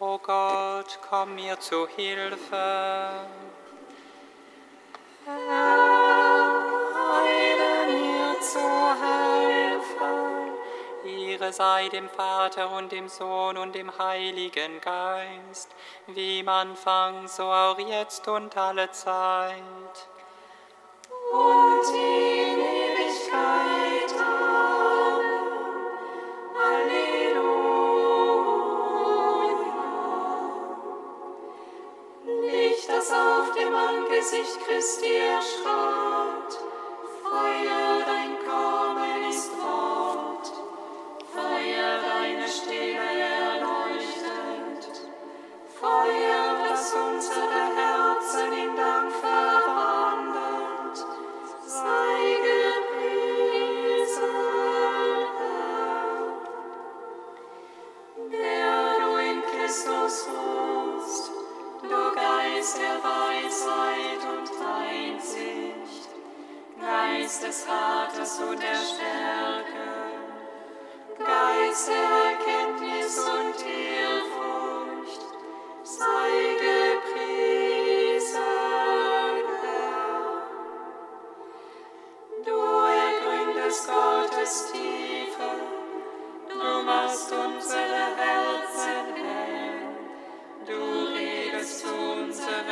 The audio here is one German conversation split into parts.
O Gott, komm mir zu Hilfe. Eile mir zu helfen. Ehre sei dem Vater und dem Sohn und dem Heiligen Geist, wie im Anfang, so auch jetzt und alle Zeit. Und in Angesicht Christi erstrahlt, Feuer, dein Kommen ist Wort, Feuer, deine Stimme erleuchtet, Feuer, das unsere Herzen in Dank verwandelt, sei gepriesen, Christus wohnst, du Geist der Weisheit und Einsicht, Geist des Vaters und der Stärke, Geist der Erkenntnis und Ehrfurcht, sei gepriesen, Herr. Du ergründest Gottes Tiefe,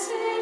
Angesicht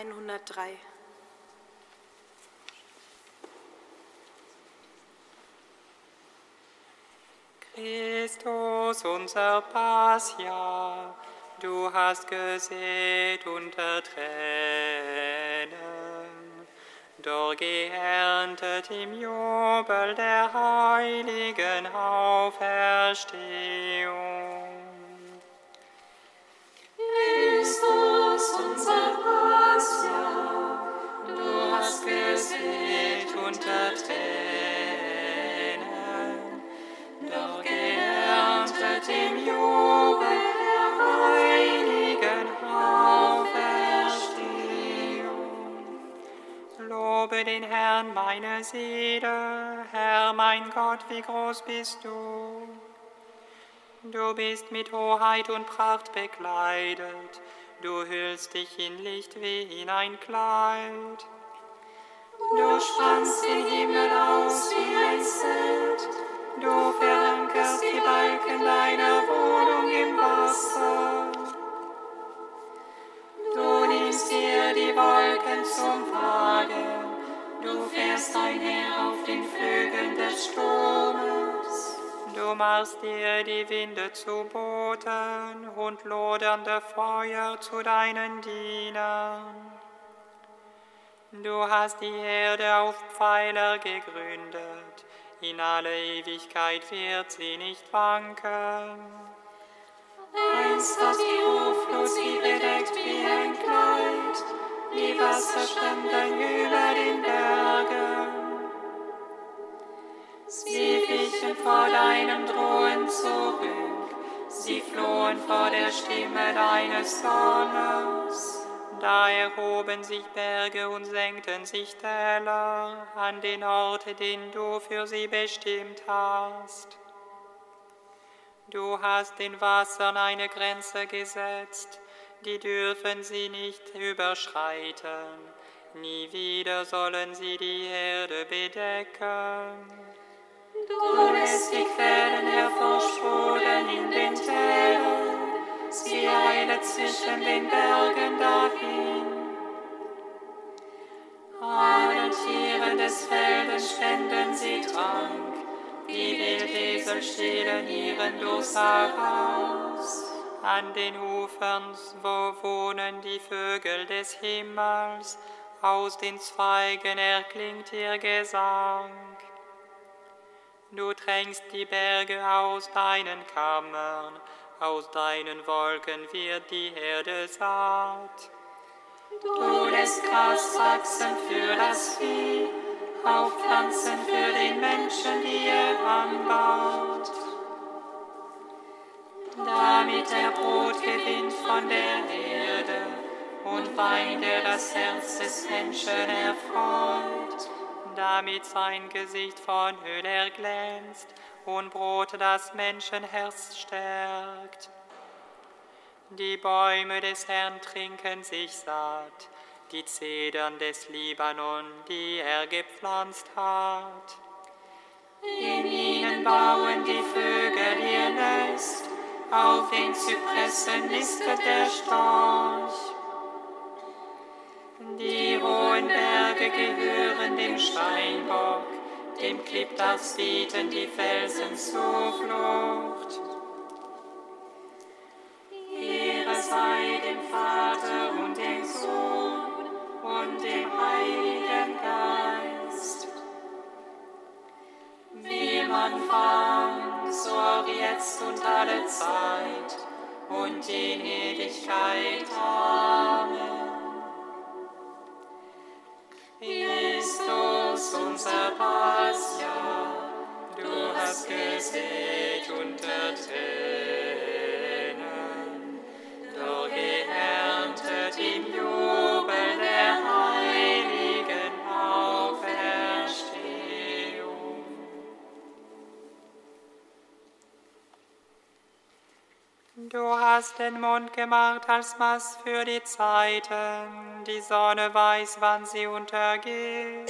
103. Christus, unser Passia, du hast gesät unter Tränen, doch geerntet im Jubel der heiligen Auferstehung. Herr mein Gott, wie groß bist du. Du bist mit Hoheit und Pracht bekleidet, du hüllst dich in Licht wie in ein Kleid. Du spannst den Himmel aus wie ein Zelt, Du verankerst die Balken deiner Wohnung im Wasser. du nimmst dir die Wolken zum Wagen, du fährst einher auf den Flügeln des Sturmes. Du machst dir die Winde zu Booten und lodernde Feuer zu deinen Dienern. Du hast die Erde auf Pfeiler gegründet, in alle Ewigkeit wird sie nicht wanken. Ein Einst hat die Hochflut sie bedeckt wie ein Kleid, die Wasser standen über den Bergen. Sie wichen vor deinem Drohen zurück, sie flohen vor der Stimme deines Sohnes. Da erhoben sich Berge und senkten sich Täler an den Ort, den du für sie bestimmt hast. Du hast den Wassern eine Grenze gesetzt, die dürfen sie nicht überschreiten. Nie wieder sollen sie die Erde bedecken. Du lässt die Quellen hervorsprudeln in den Tälern sie eilet zwischen den Bergen dahin. Allen Tieren des Feldes spenden sie Trank, die Wildesel stehlen ihren Durst aus. An den Ufern, wo wohnen die Vögel des Himmels, aus den Zweigen erklingt ihr Gesang. Du tränkst die Berge aus deinen Kammern, aus deinen Wolken wird die Erde saat. Du lässt Gras wachsen für das Vieh, auch Pflanzen für den Menschen, die er anbaut. Damit er Brot gewinnt von der Erde und Wein, der das Herz des Menschen erfreut. Damit sein Gesicht von Höhle erglänzt und Brot das Menschenherz stärkt. Die Bäume des Herrn trinken sich satt, die Zedern des Libanon, die er gepflanzt hat. In ihnen bauen die Vögel ihr Nest, auf den Zypressen nistet der Storch. Die Berge gehören dem Steinbock, dem Klippdachs bieten die Felsen Zuflucht. Ehre sei dem Vater und dem Sohn und dem Heiligen Geist. Wie man fand, so auch jetzt und alle Zeit und in Ewigkeit. Amen. Christus, unser Pascha, du hast gesät unter Tränen, doch geerntet im Jubel der heiligen Auferstehung. Du hast den Mond gemacht als Mast für die Zeiten, die Sonne weiß, wann sie untergeht.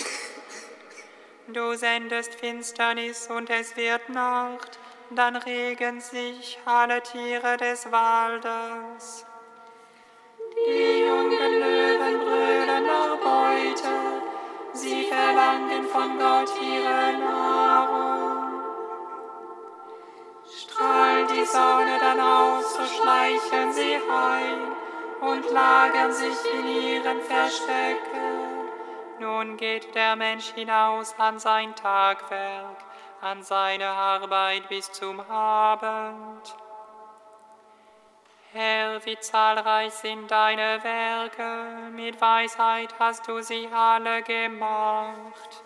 Du sendest Finsternis und es wird Nacht, dann regen sich alle Tiere des Waldes. Die jungen Löwen brüllen nach Beute, sie verlangen von Gott ihre Nahrung. Strahlt die Sonne dann aus, so schleichen sie heim und lagern sich in ihren Verstecken. Nun geht der Mensch hinaus an sein Tagwerk, an seine Arbeit bis zum Abend. Herr, wie zahlreich sind deine Werke, mit Weisheit hast du sie alle gemacht.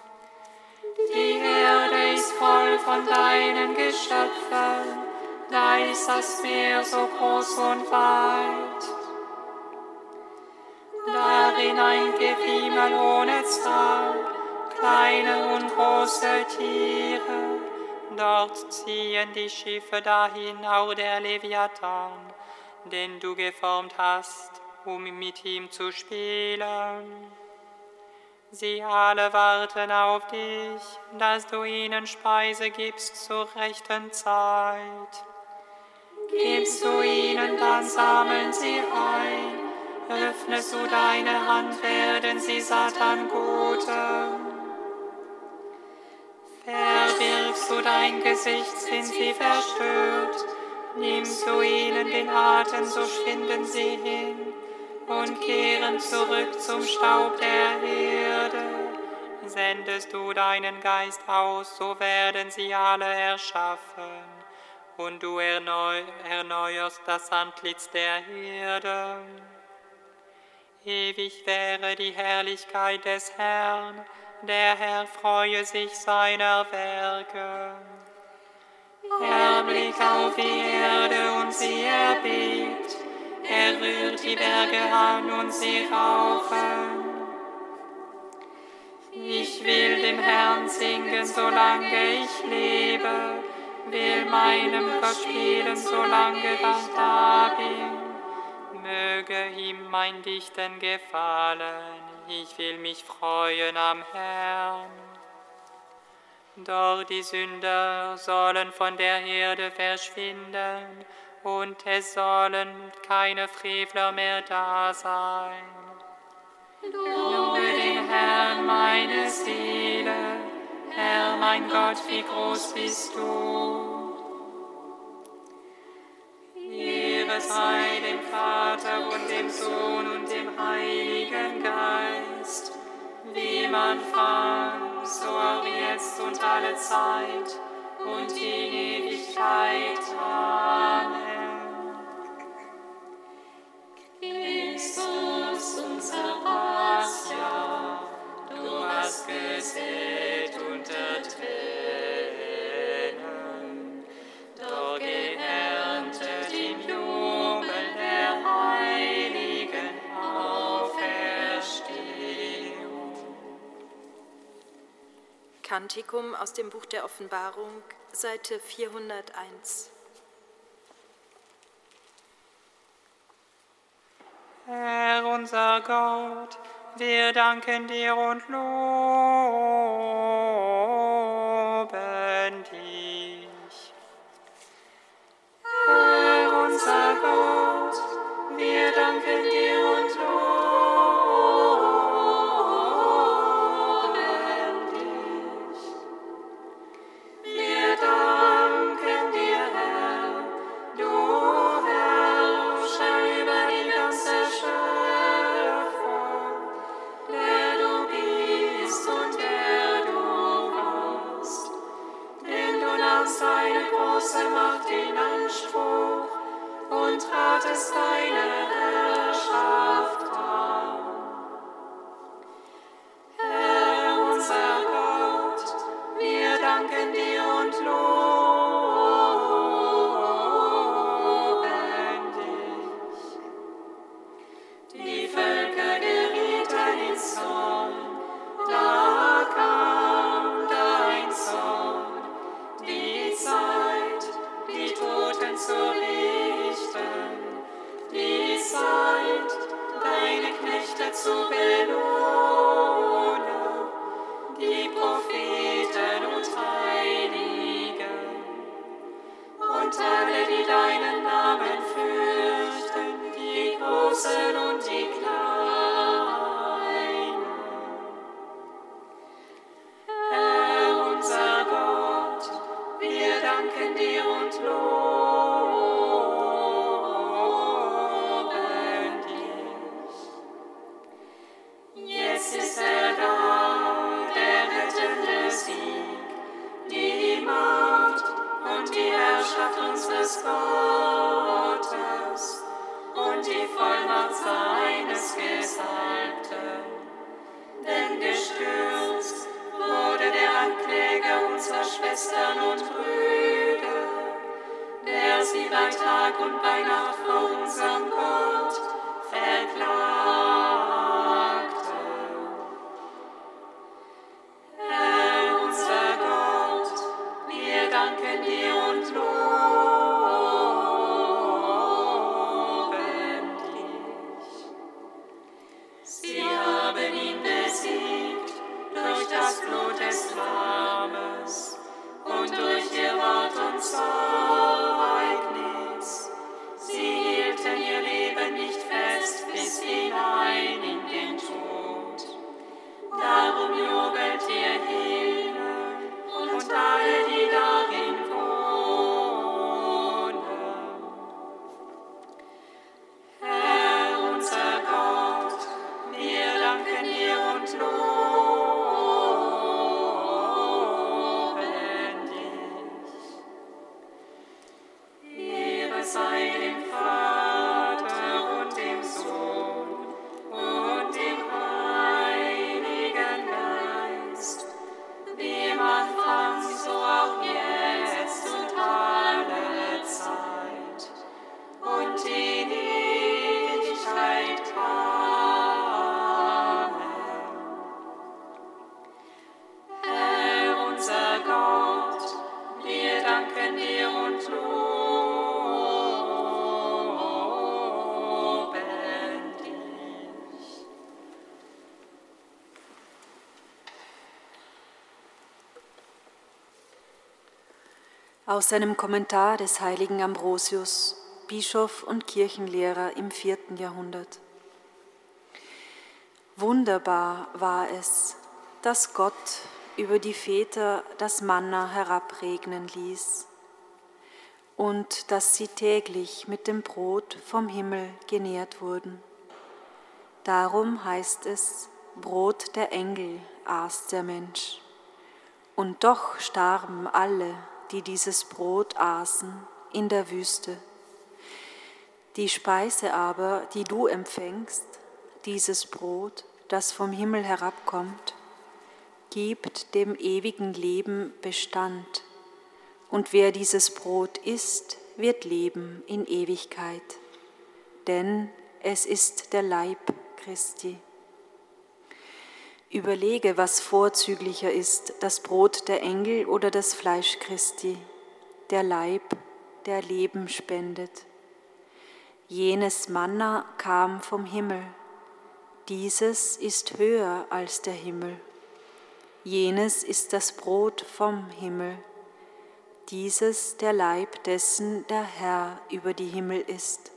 Die Erde ist voll von deinen Geschöpfen, da ist das Meer so groß und weit. Darin ein Gewimmel ohne Zahl, kleine und große Tiere. Dort ziehen die Schiffe dahin, auch der Leviathan, den du geformt hast, um mit ihm zu spielen. Sie alle warten auf dich, dass du ihnen Speise gibst zur rechten Zeit. Gibst du ihnen, dann sammeln sie ein. Öffnest du deine Hand, werden sie satt an Gutem. Verbirgst du dein Gesicht, sind sie verstört. Nimmst du ihnen den Atem, so schwinden sie hin und kehren zurück zum Staub der Erde. Sendest du deinen Geist aus, so werden sie alle erschaffen, und du erneu erneuerst das Antlitz der Erde. Ewig wäre die Herrlichkeit des Herrn, der Herr freue sich seiner Werke. Er blickt auf die Erde und sie erbebt, er rührt die Berge an und sie rauchen. Ich will dem Herrn singen, solange ich lebe, will meinem Gott spielen, solange ich da bin. Möge ihm mein Dichten gefallen, ich will mich freuen am Herrn. Doch die Sünder sollen von der Erde verschwinden, und es sollen keine Frevler mehr da sein. Lobe den Herrn, meine Seele, Herr, mein Gott, wie groß bist du. Ehre sei dem Vater und dem Sohn und dem Heiligen Geist, wie man fand, so auch jetzt und alle Zeit und in Ewigkeit. Amen. Christus, unser Pascha, du hast gesät unter Kantikum aus dem Buch der Offenbarung, Seite 401. Herr unser Gott, wir danken dir und loben dich. Herr unser Gott, wir danken dir und Thine Aus seinem Kommentar des heiligen Ambrosius, Bischof und Kirchenlehrer im vierten Jahrhundert. Wunderbar war es, dass Gott über die Väter das Manna herabregnen ließ und dass sie täglich mit dem Brot vom Himmel genährt wurden. Darum heißt es, Brot der Engel aß der Mensch. Und doch starben alle, die dieses Brot aßen, in der Wüste. Die Speise aber, die du empfängst, dieses Brot, das vom Himmel herabkommt, gibt dem ewigen Leben Bestand. Und wer dieses Brot isst, wird leben in Ewigkeit. Denn es ist der Leib Christi. Überlege, was vorzüglicher ist, das Brot der Engel oder das Fleisch Christi, der Leib, der Leben spendet. Jenes Manna kam vom Himmel, dieses ist höher als der Himmel. Jenes ist das Brot vom Himmel, dieses der Leib dessen der Herr über die Himmel ist.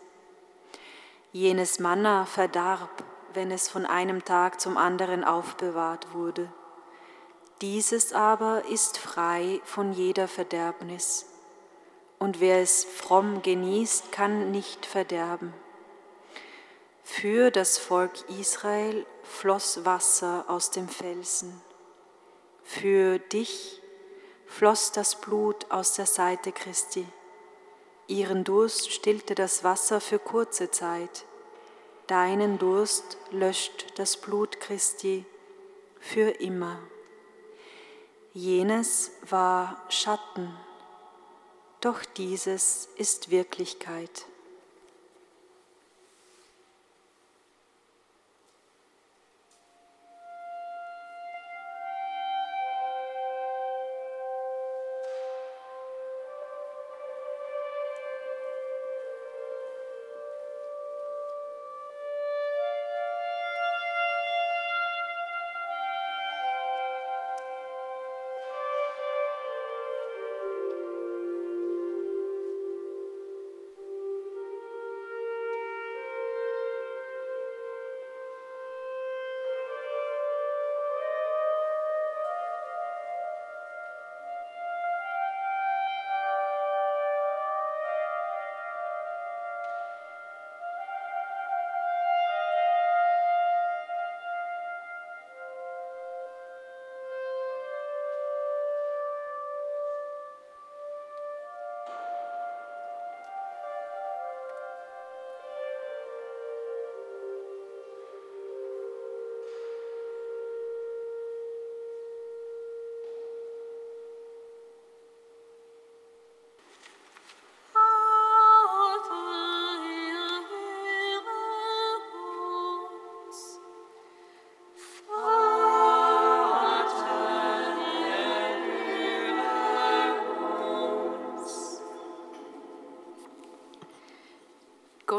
Jenes Manna verdarb, wenn es von einem Tag zum anderen aufbewahrt wurde. Dieses aber ist frei von jeder Verderbnis, und wer es fromm genießt, kann nicht verderben. Für das Volk Israel floss Wasser aus dem Felsen. Für dich floss das Blut aus der Seite Christi. Ihren Durst stillte das Wasser für kurze Zeit Deinen Durst löscht das Blut Christi für immer. Jenes war Schatten, doch dieses ist Wirklichkeit.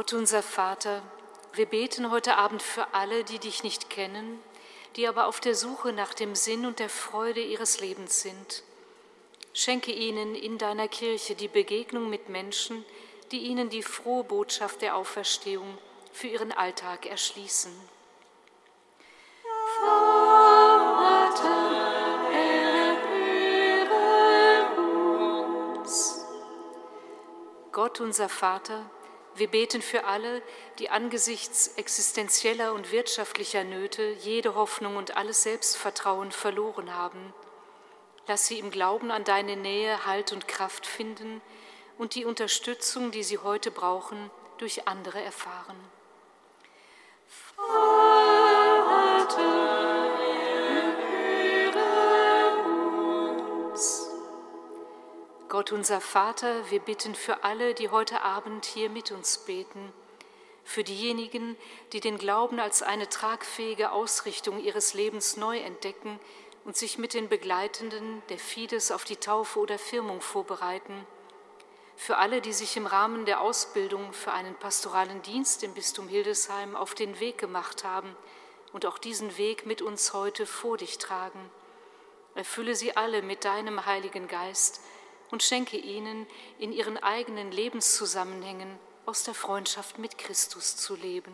Gott unser Vater, wir beten heute Abend für alle, die dich nicht kennen, die aber auf der Suche nach dem Sinn und der Freude ihres Lebens sind. Schenke ihnen in deiner Kirche die Begegnung mit Menschen, die ihnen die frohe Botschaft der Auferstehung für ihren Alltag erschließen. Vater, erhöre uns. Gott unser Vater, wir beten für alle, die angesichts existenzieller und wirtschaftlicher Nöte jede Hoffnung und alles Selbstvertrauen verloren haben. Lass sie im Glauben an deine Nähe Halt und Kraft finden und die Unterstützung, die sie heute brauchen, durch andere erfahren. Vater. Gott unser Vater, wir bitten für alle, die heute Abend hier mit uns beten, für diejenigen, die den Glauben als eine tragfähige Ausrichtung ihres Lebens neu entdecken und sich mit den Begleitenden der Fides auf die Taufe oder Firmung vorbereiten, für alle, die sich im Rahmen der Ausbildung für einen pastoralen Dienst im Bistum Hildesheim auf den Weg gemacht haben und auch diesen Weg mit uns heute vor dich tragen. Erfülle sie alle mit deinem Heiligen Geist, und schenke ihnen, in ihren eigenen Lebenszusammenhängen aus der Freundschaft mit Christus zu leben.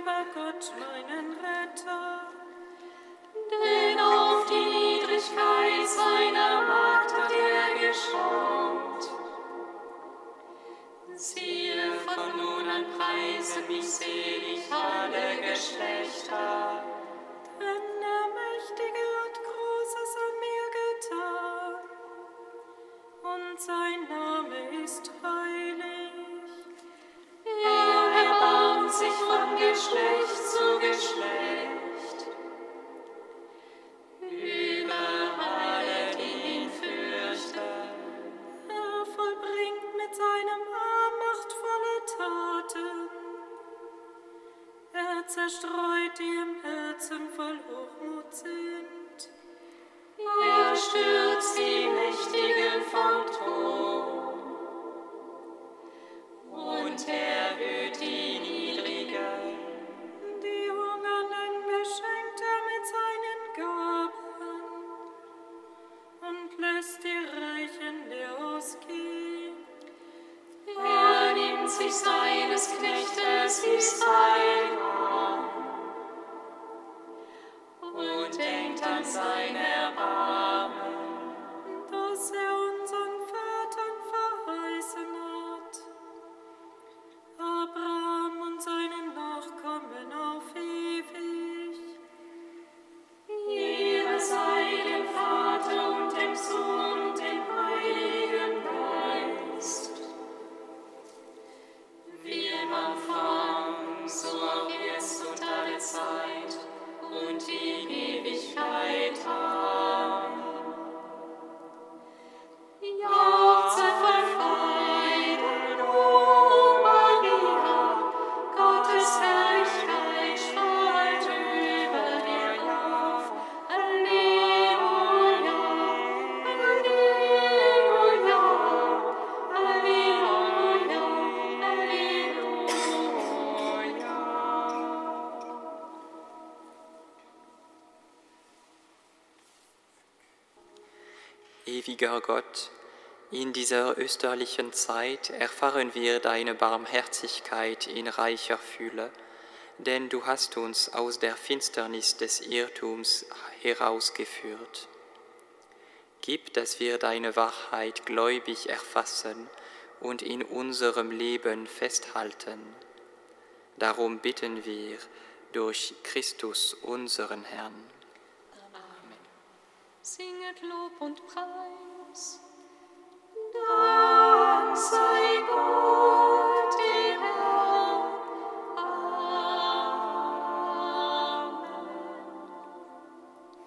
über Gott, meinen Retter. Denn auf die Niedrigkeit seiner Magd hat er geschaut. Siehe, von nun an preise mich selig alle Geschlechter. Ewiger Gott, in dieser österlichen Zeit erfahren wir deine Barmherzigkeit in reicher Fülle, denn du hast uns aus der Finsternis des Irrtums herausgeführt. Gib, dass wir deine Wahrheit gläubig erfassen und in unserem Leben festhalten. Darum bitten wir durch Christus unseren Herrn. Amen. Singet Lob und Preis uns. Dank sei Gott.